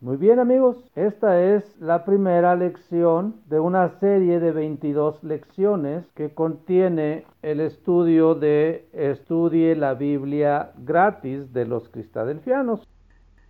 Muy bien amigos, esta es la primera lección de una serie de 22 lecciones que contiene el estudio de Estudie la Biblia gratis de los cristadelfianos.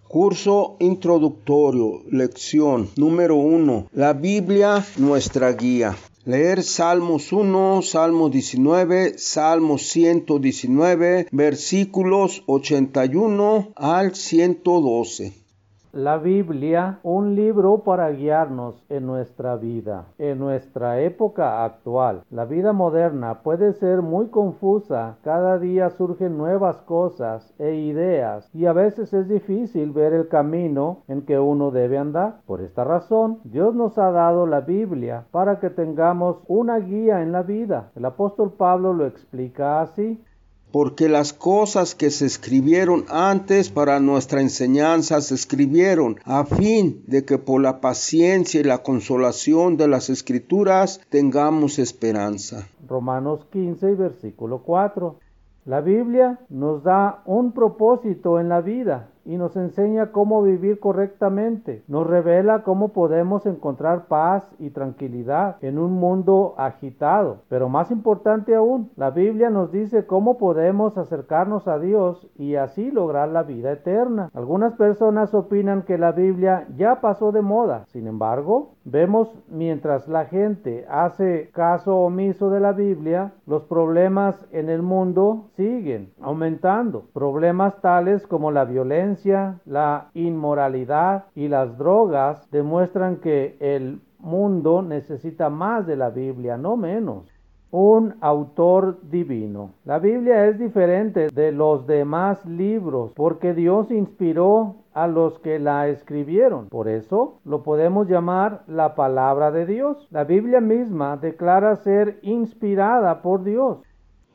Curso introductorio, lección número 1. La Biblia, nuestra guía. Leer Salmos 1, Salmos 19, Salmos 119, versículos 81 al 112 la Biblia un libro para guiarnos en nuestra vida, en nuestra época actual. La vida moderna puede ser muy confusa, cada día surgen nuevas cosas e ideas y a veces es difícil ver el camino en que uno debe andar. Por esta razón, Dios nos ha dado la Biblia para que tengamos una guía en la vida. El apóstol Pablo lo explica así porque las cosas que se escribieron antes para nuestra enseñanza se escribieron a fin de que por la paciencia y la consolación de las escrituras tengamos esperanza. Romanos 15, versículo 4. La Biblia nos da un propósito en la vida y nos enseña cómo vivir correctamente. Nos revela cómo podemos encontrar paz y tranquilidad en un mundo agitado. Pero más importante aún, la Biblia nos dice cómo podemos acercarnos a Dios y así lograr la vida eterna. Algunas personas opinan que la Biblia ya pasó de moda. Sin embargo, vemos mientras la gente hace caso omiso de la Biblia, los problemas en el mundo siguen aumentando. Problemas tales como la violencia, la inmoralidad y las drogas demuestran que el mundo necesita más de la Biblia, no menos. Un autor divino. La Biblia es diferente de los demás libros porque Dios inspiró a los que la escribieron. Por eso lo podemos llamar la palabra de Dios. La Biblia misma declara ser inspirada por Dios.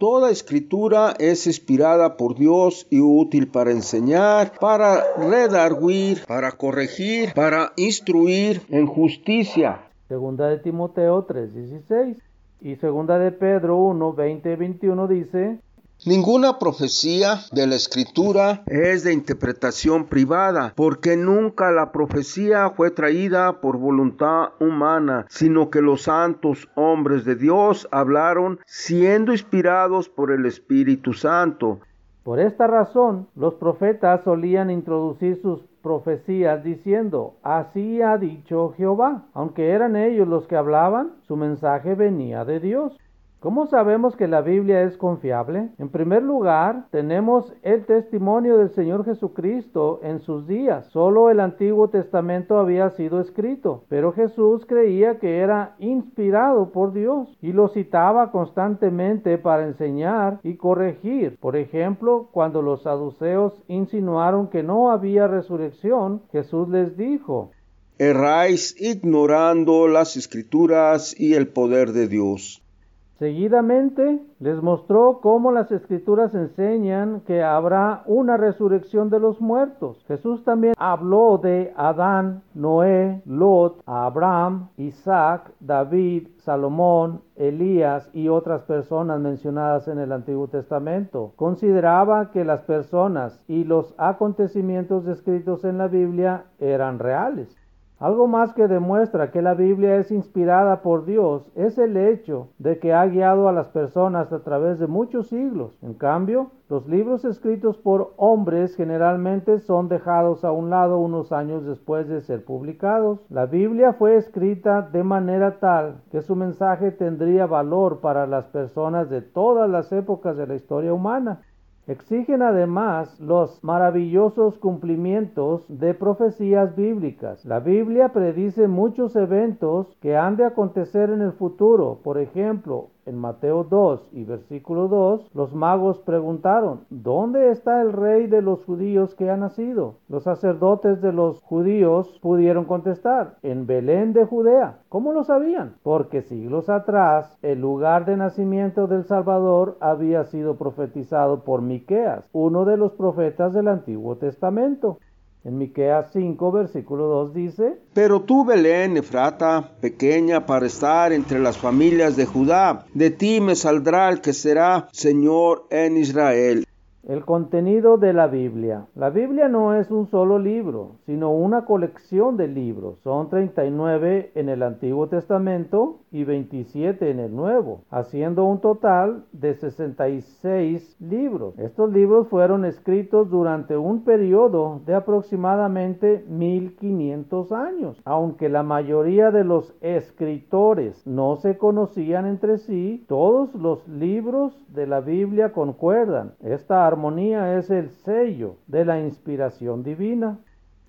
Toda escritura es inspirada por Dios y útil para enseñar, para redarguir, para corregir, para instruir en justicia. Segunda de Timoteo 3:16 y segunda de Pedro 1, 20 y 21 dice, Ninguna profecía de la escritura es de interpretación privada, porque nunca la profecía fue traída por voluntad humana, sino que los santos hombres de Dios hablaron siendo inspirados por el Espíritu Santo. Por esta razón, los profetas solían introducir sus profecías diciendo, así ha dicho Jehová. Aunque eran ellos los que hablaban, su mensaje venía de Dios. ¿Cómo sabemos que la Biblia es confiable? En primer lugar, tenemos el testimonio del Señor Jesucristo en sus días. Solo el Antiguo Testamento había sido escrito, pero Jesús creía que era inspirado por Dios y lo citaba constantemente para enseñar y corregir. Por ejemplo, cuando los saduceos insinuaron que no había resurrección, Jesús les dijo, Erráis ignorando las escrituras y el poder de Dios. Seguidamente les mostró cómo las escrituras enseñan que habrá una resurrección de los muertos. Jesús también habló de Adán, Noé, Lot, Abraham, Isaac, David, Salomón, Elías y otras personas mencionadas en el Antiguo Testamento. Consideraba que las personas y los acontecimientos descritos en la Biblia eran reales. Algo más que demuestra que la Biblia es inspirada por Dios es el hecho de que ha guiado a las personas a través de muchos siglos. En cambio, los libros escritos por hombres generalmente son dejados a un lado unos años después de ser publicados. La Biblia fue escrita de manera tal que su mensaje tendría valor para las personas de todas las épocas de la historia humana. Exigen además los maravillosos cumplimientos de profecías bíblicas. La Biblia predice muchos eventos que han de acontecer en el futuro. Por ejemplo, en Mateo 2 y versículo 2, los magos preguntaron, ¿dónde está el rey de los judíos que ha nacido? Los sacerdotes de los judíos pudieron contestar, en Belén de Judea. ¿Cómo lo sabían? Porque siglos atrás el lugar de nacimiento del Salvador había sido profetizado por Miqueas, uno de los profetas del Antiguo Testamento. En Miqueas 5, versículo 2 dice: Pero tú, Belén, Efrata, pequeña para estar entre las familias de Judá, de ti me saldrá el que será Señor en Israel. El contenido de la Biblia. La Biblia no es un solo libro, sino una colección de libros. Son 39 en el Antiguo Testamento y 27 en el Nuevo, haciendo un total de 66 libros. Estos libros fueron escritos durante un periodo de aproximadamente 1500 años. Aunque la mayoría de los escritores no se conocían entre sí, todos los libros de la Biblia concuerdan. Esta es el sello de la inspiración divina.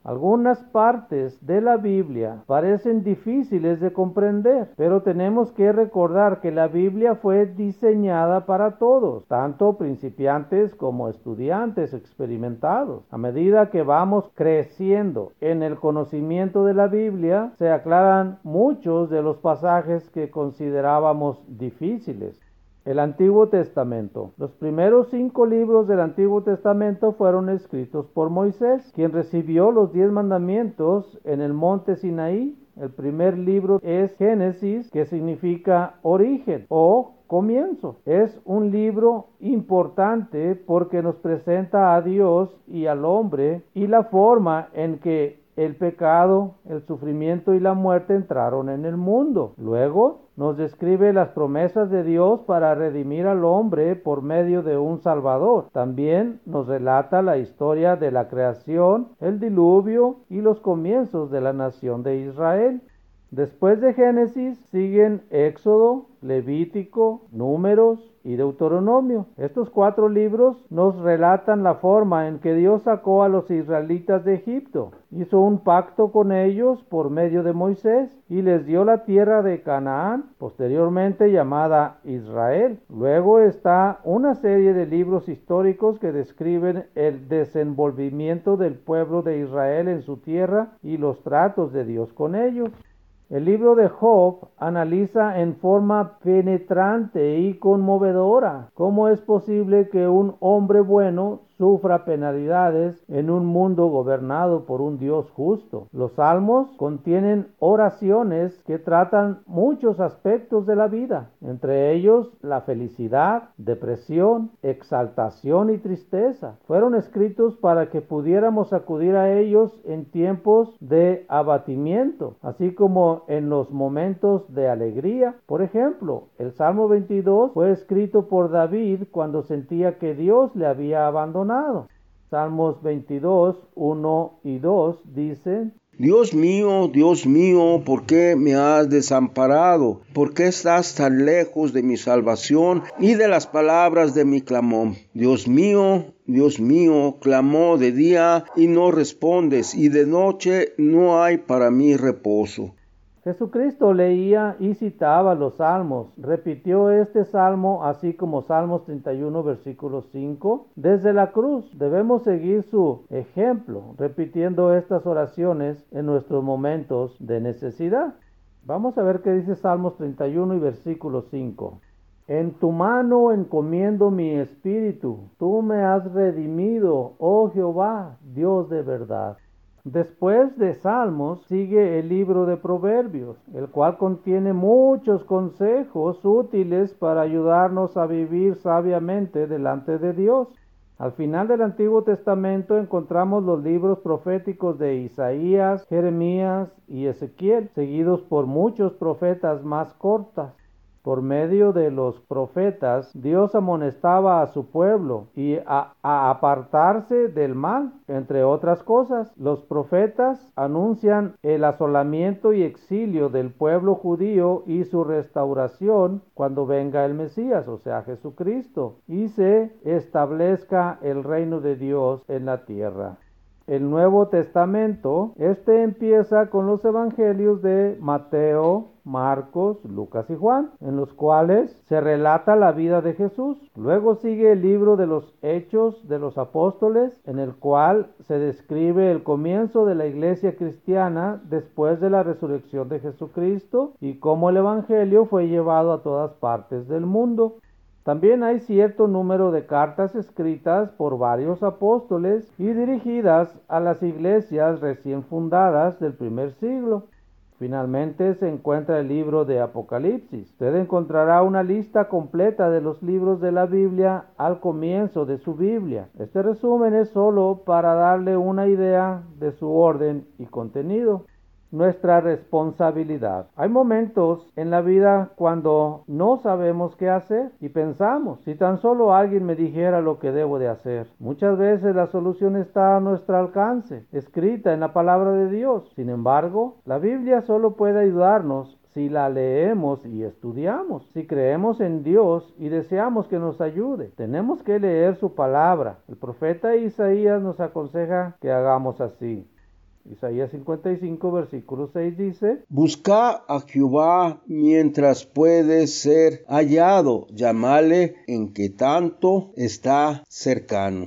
Algunas partes de la Biblia parecen difíciles de comprender, pero tenemos que recordar que la Biblia fue diseñada para todos, tanto principiantes como estudiantes experimentados. A medida que vamos creciendo en el conocimiento de la Biblia, se aclaran muchos de los pasajes que considerábamos difíciles. El Antiguo Testamento. Los primeros cinco libros del Antiguo Testamento fueron escritos por Moisés, quien recibió los diez mandamientos en el monte Sinaí. El primer libro es Génesis, que significa origen o comienzo. Es un libro importante porque nos presenta a Dios y al hombre y la forma en que el pecado, el sufrimiento y la muerte entraron en el mundo. Luego nos describe las promesas de Dios para redimir al hombre por medio de un Salvador. También nos relata la historia de la creación, el diluvio y los comienzos de la nación de Israel. Después de Génesis siguen Éxodo, Levítico, Números, y Deuteronomio. Estos cuatro libros nos relatan la forma en que Dios sacó a los israelitas de Egipto. Hizo un pacto con ellos por medio de Moisés y les dio la tierra de Canaán, posteriormente llamada Israel. Luego está una serie de libros históricos que describen el desenvolvimiento del pueblo de Israel en su tierra y los tratos de Dios con ellos. El libro de Job analiza en forma penetrante y conmovedora cómo es posible que un hombre bueno sufra penalidades en un mundo gobernado por un Dios justo. Los salmos contienen oraciones que tratan muchos aspectos de la vida, entre ellos la felicidad, depresión, exaltación y tristeza. Fueron escritos para que pudiéramos acudir a ellos en tiempos de abatimiento, así como en los momentos de alegría. Por ejemplo, el Salmo 22 fue escrito por David cuando sentía que Dios le había abandonado Salmos 22, 1 y 2 dicen, Dios mío, Dios mío, ¿por qué me has desamparado? ¿Por qué estás tan lejos de mi salvación y de las palabras de mi clamor? Dios mío, Dios mío, clamó de día y no respondes, y de noche no hay para mí reposo. Jesucristo leía y citaba los salmos. Repitió este salmo así como Salmos 31 versículo 5 desde la cruz. Debemos seguir su ejemplo repitiendo estas oraciones en nuestros momentos de necesidad. Vamos a ver qué dice Salmos 31 y versículo 5. En tu mano encomiendo mi espíritu. Tú me has redimido, oh Jehová, Dios de verdad. Después de Salmos sigue el libro de Proverbios, el cual contiene muchos consejos útiles para ayudarnos a vivir sabiamente delante de Dios. Al final del Antiguo Testamento encontramos los libros proféticos de Isaías, Jeremías y Ezequiel, seguidos por muchos profetas más cortas. Por medio de los profetas, Dios amonestaba a su pueblo y a, apartarse del mal. Entre otras cosas, los profetas anuncian el asolamiento y exilio del pueblo judío y su restauración cuando venga el Mesías, o sea, Jesucristo, y se establezca el reino de Dios en la tierra el Nuevo Testamento, este empieza con los evangelios de Mateo, Marcos, Lucas y Juan, en los cuales se relata la vida de Jesús. Luego sigue el libro de los Hechos de los Apóstoles, en el cual se describe el comienzo de la iglesia cristiana después de la resurrección de Jesucristo y cómo el Evangelio fue llevado a todas partes del mundo. También hay cierto número de cartas escritas por varios apóstoles y dirigidas a las iglesias recién fundadas del primer siglo. Finalmente se encuentra el libro de Apocalipsis. Usted encontrará una lista completa de los libros de la Biblia al comienzo de su Biblia. Este resumen es solo para darle una idea de su orden y contenido nuestra responsabilidad. Hay momentos en la vida cuando no sabemos qué hacer y pensamos, si tan solo alguien me dijera lo que debo de hacer. Muchas veces la solución está a nuestro alcance, escrita en la palabra de Dios. Sin embargo, la Biblia solo puede ayudarnos si la leemos y estudiamos, si creemos en Dios y deseamos que nos ayude. Tenemos que leer su palabra. El profeta Isaías nos aconseja que hagamos así. Isaías 55, versículo 6 dice, Busca a Jehová mientras puede ser hallado, llamale en que tanto está cercano.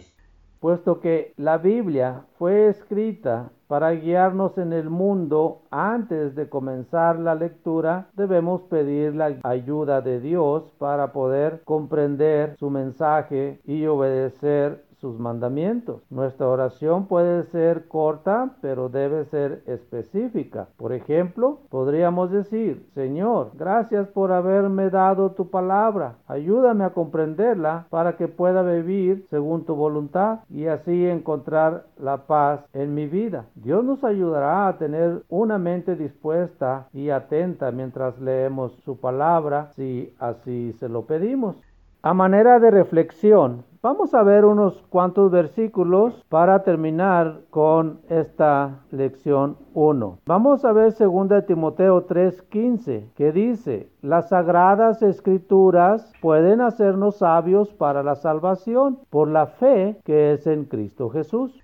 Puesto que la Biblia fue escrita para guiarnos en el mundo antes de comenzar la lectura, debemos pedir la ayuda de Dios para poder comprender su mensaje y obedecer sus mandamientos. Nuestra oración puede ser corta, pero debe ser específica. Por ejemplo, podríamos decir, Señor, gracias por haberme dado tu palabra. Ayúdame a comprenderla para que pueda vivir según tu voluntad y así encontrar la paz en mi vida. Dios nos ayudará a tener una mente dispuesta y atenta mientras leemos su palabra, si así se lo pedimos. A manera de reflexión, Vamos a ver unos cuantos versículos para terminar con esta lección 1. Vamos a ver 2 Timoteo 3:15, que dice, las sagradas escrituras pueden hacernos sabios para la salvación por la fe que es en Cristo Jesús.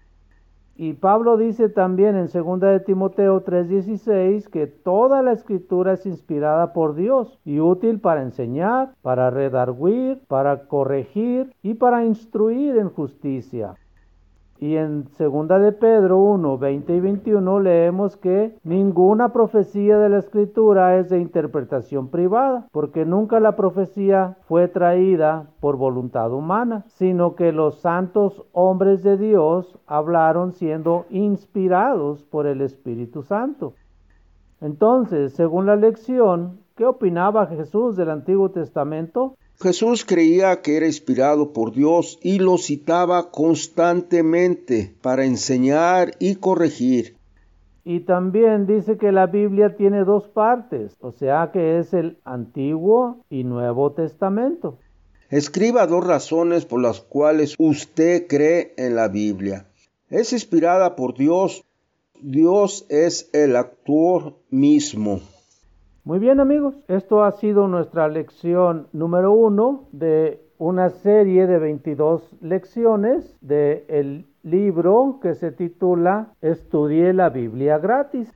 Y Pablo dice también en 2 de Timoteo 3:16 que toda la escritura es inspirada por Dios y útil para enseñar, para redarguir, para corregir y para instruir en justicia y en segunda de Pedro 1, 20 y 21 leemos que ninguna profecía de la escritura es de interpretación privada, porque nunca la profecía fue traída por voluntad humana, sino que los santos hombres de Dios hablaron siendo inspirados por el Espíritu Santo. Entonces, según la lección, ¿qué opinaba Jesús del Antiguo Testamento? Jesús creía que era inspirado por Dios y lo citaba constantemente para enseñar y corregir. Y también dice que la Biblia tiene dos partes, o sea que es el Antiguo y Nuevo Testamento. Escriba dos razones por las cuales usted cree en la Biblia. Es inspirada por Dios. Dios es el actor mismo. Muy bien amigos, esto ha sido nuestra lección número uno de una serie de 22 lecciones del libro que se titula Estudie la Biblia gratis.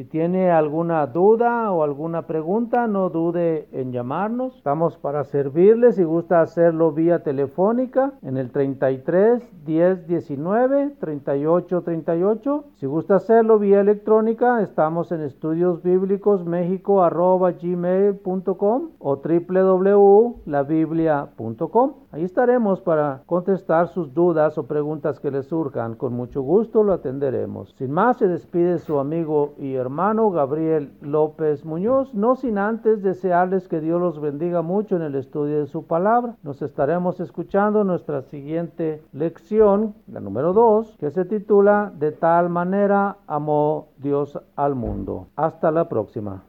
Si tiene alguna duda o alguna pregunta, no dude en llamarnos. Estamos para servirle si gusta hacerlo vía telefónica en el 33 10 19 38 38. Si gusta hacerlo vía electrónica, estamos en estudiosbiblicosmexico.gmail.com o www.labiblia.com. Ahí estaremos para contestar sus dudas o preguntas que les surjan. Con mucho gusto lo atenderemos. Sin más, se despide su amigo y hermano Gabriel López Muñoz, no sin antes desearles que Dios los bendiga mucho en el estudio de su palabra. Nos estaremos escuchando nuestra siguiente lección, la número 2, que se titula De tal manera amó Dios al mundo. Hasta la próxima.